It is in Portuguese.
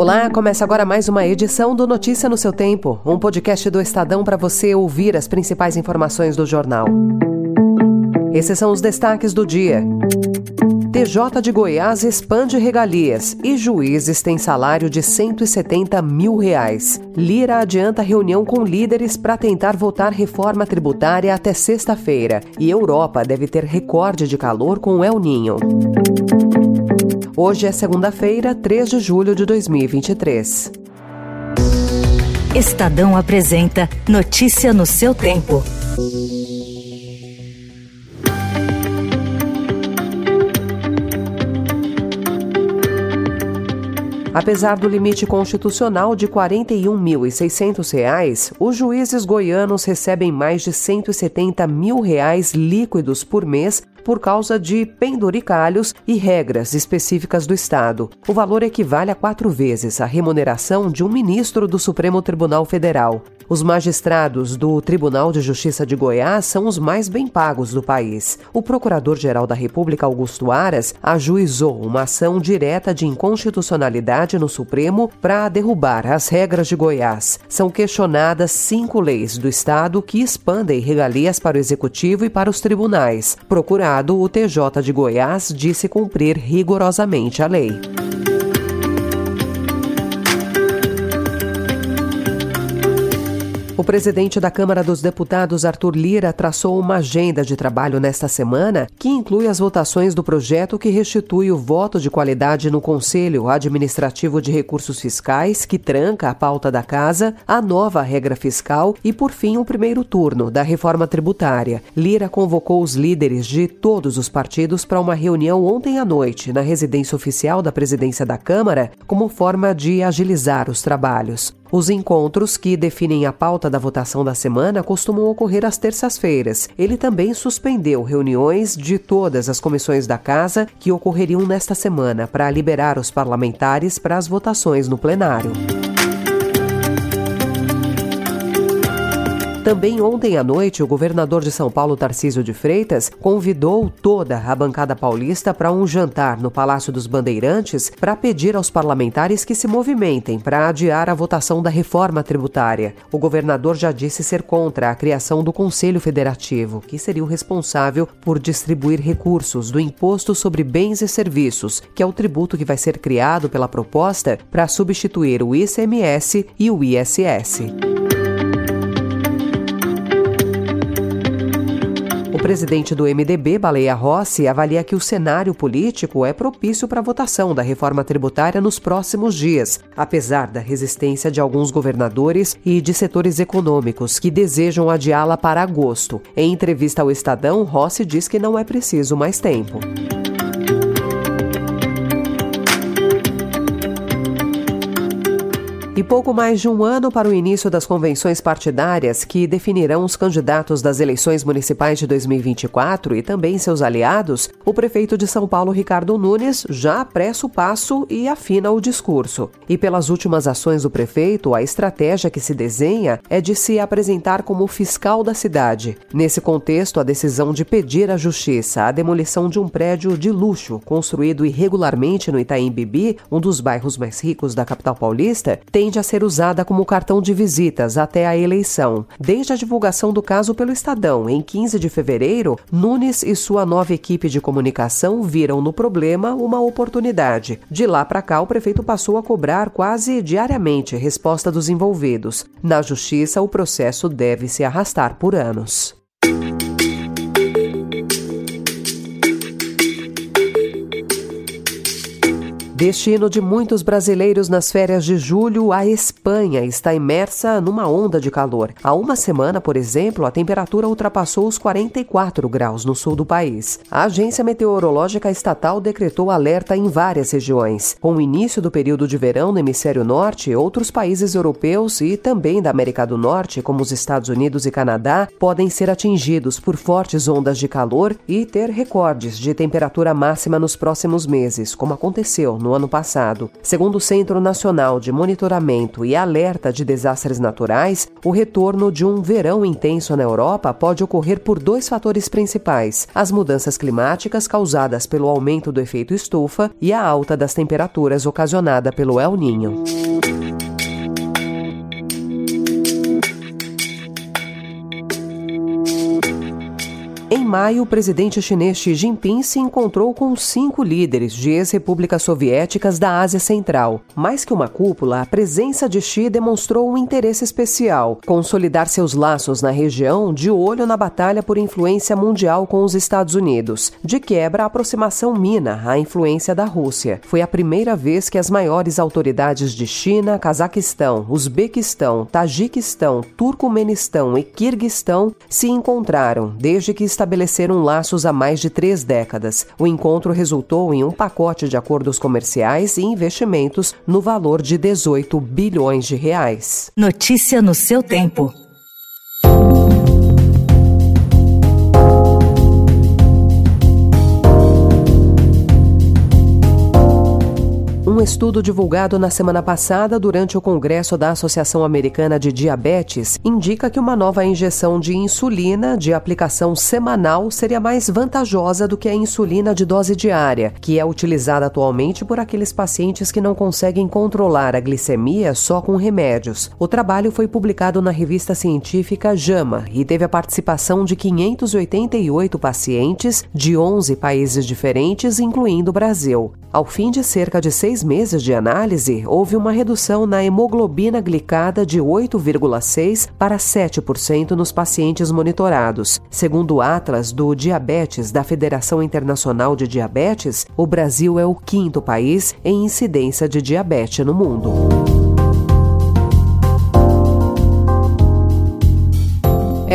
Olá, começa agora mais uma edição do Notícia no seu Tempo, um podcast do Estadão para você ouvir as principais informações do jornal. Esses são os destaques do dia. TJ de Goiás expande regalias e juízes têm salário de 170 mil reais. Lira adianta reunião com líderes para tentar votar reforma tributária até sexta-feira. E Europa deve ter recorde de calor com El Ninho. Hoje é segunda-feira, 3 de julho de 2023. Estadão apresenta Notícia no seu tempo. Apesar do limite constitucional de R$ 41.600, os juízes goianos recebem mais de 170 mil reais líquidos por mês por causa de penduricalhos e regras específicas do Estado. O valor equivale a quatro vezes a remuneração de um ministro do Supremo Tribunal Federal. Os magistrados do Tribunal de Justiça de Goiás são os mais bem pagos do país. O Procurador-Geral da República, Augusto Aras, ajuizou uma ação direta de inconstitucionalidade no Supremo para derrubar as regras de Goiás. São questionadas cinco leis do Estado que expandem regalias para o Executivo e para os tribunais. Procurado o TJ de Goiás disse cumprir rigorosamente a lei. O presidente da Câmara dos Deputados, Arthur Lira, traçou uma agenda de trabalho nesta semana que inclui as votações do projeto que restitui o voto de qualidade no Conselho Administrativo de Recursos Fiscais, que tranca a pauta da casa, a nova regra fiscal e, por fim, o primeiro turno da reforma tributária. Lira convocou os líderes de todos os partidos para uma reunião ontem à noite na residência oficial da presidência da Câmara, como forma de agilizar os trabalhos. Os encontros que definem a pauta da votação da semana costumam ocorrer às terças-feiras. Ele também suspendeu reuniões de todas as comissões da Casa que ocorreriam nesta semana para liberar os parlamentares para as votações no plenário. Também ontem à noite, o governador de São Paulo, Tarcísio de Freitas, convidou toda a bancada paulista para um jantar no Palácio dos Bandeirantes para pedir aos parlamentares que se movimentem para adiar a votação da reforma tributária. O governador já disse ser contra a criação do Conselho Federativo, que seria o responsável por distribuir recursos do Imposto sobre Bens e Serviços, que é o tributo que vai ser criado pela proposta para substituir o ICMS e o ISS. Presidente do MDB, Baleia Rossi, avalia que o cenário político é propício para a votação da reforma tributária nos próximos dias, apesar da resistência de alguns governadores e de setores econômicos que desejam adiá-la para agosto. Em entrevista ao Estadão, Rossi diz que não é preciso mais tempo. E pouco mais de um ano para o início das convenções partidárias que definirão os candidatos das eleições municipais de 2024 e também seus aliados, o prefeito de São Paulo, Ricardo Nunes, já apressa o passo e afina o discurso. E pelas últimas ações do prefeito, a estratégia que se desenha é de se apresentar como fiscal da cidade. Nesse contexto, a decisão de pedir à justiça a demolição de um prédio de luxo construído irregularmente no Itaim Bibi, um dos bairros mais ricos da capital paulista, tem tende a ser usada como cartão de visitas até a eleição. Desde a divulgação do caso pelo Estadão, em 15 de fevereiro, Nunes e sua nova equipe de comunicação viram no problema uma oportunidade. De lá para cá, o prefeito passou a cobrar quase diariamente resposta dos envolvidos. Na justiça, o processo deve se arrastar por anos. Destino de muitos brasileiros nas férias de julho, a Espanha está imersa numa onda de calor. Há uma semana, por exemplo, a temperatura ultrapassou os 44 graus no sul do país. A Agência Meteorológica Estatal decretou alerta em várias regiões. Com o início do período de verão no hemisfério norte, outros países europeus e também da América do Norte, como os Estados Unidos e Canadá, podem ser atingidos por fortes ondas de calor e ter recordes de temperatura máxima nos próximos meses, como aconteceu no no ano passado. Segundo o Centro Nacional de Monitoramento e Alerta de Desastres Naturais, o retorno de um verão intenso na Europa pode ocorrer por dois fatores principais: as mudanças climáticas causadas pelo aumento do efeito estufa e a alta das temperaturas ocasionada pelo El Ninho. Maio, o presidente chinês Xi Jinping se encontrou com cinco líderes de ex-repúblicas soviéticas da Ásia Central. Mais que uma cúpula, a presença de Xi demonstrou um interesse especial, consolidar seus laços na região de olho na batalha por influência mundial com os Estados Unidos. De quebra, a aproximação mina a influência da Rússia. Foi a primeira vez que as maiores autoridades de China, Cazaquistão, Uzbequistão, Tajiquistão, Turcomenistão e Quirguistão se encontraram desde que estabeleceram laços há mais de três décadas. O encontro resultou em um pacote de acordos comerciais e investimentos no valor de 18 bilhões de reais. Notícia no seu tempo. Estudo divulgado na semana passada durante o Congresso da Associação Americana de Diabetes indica que uma nova injeção de insulina de aplicação semanal seria mais vantajosa do que a insulina de dose diária, que é utilizada atualmente por aqueles pacientes que não conseguem controlar a glicemia só com remédios. O trabalho foi publicado na revista científica JAMA e teve a participação de 588 pacientes de 11 países diferentes, incluindo o Brasil. Ao fim de cerca de seis meses de análise, houve uma redução na hemoglobina glicada de 8,6% para 7% nos pacientes monitorados. Segundo o Atlas do Diabetes da Federação Internacional de Diabetes, o Brasil é o quinto país em incidência de diabetes no mundo.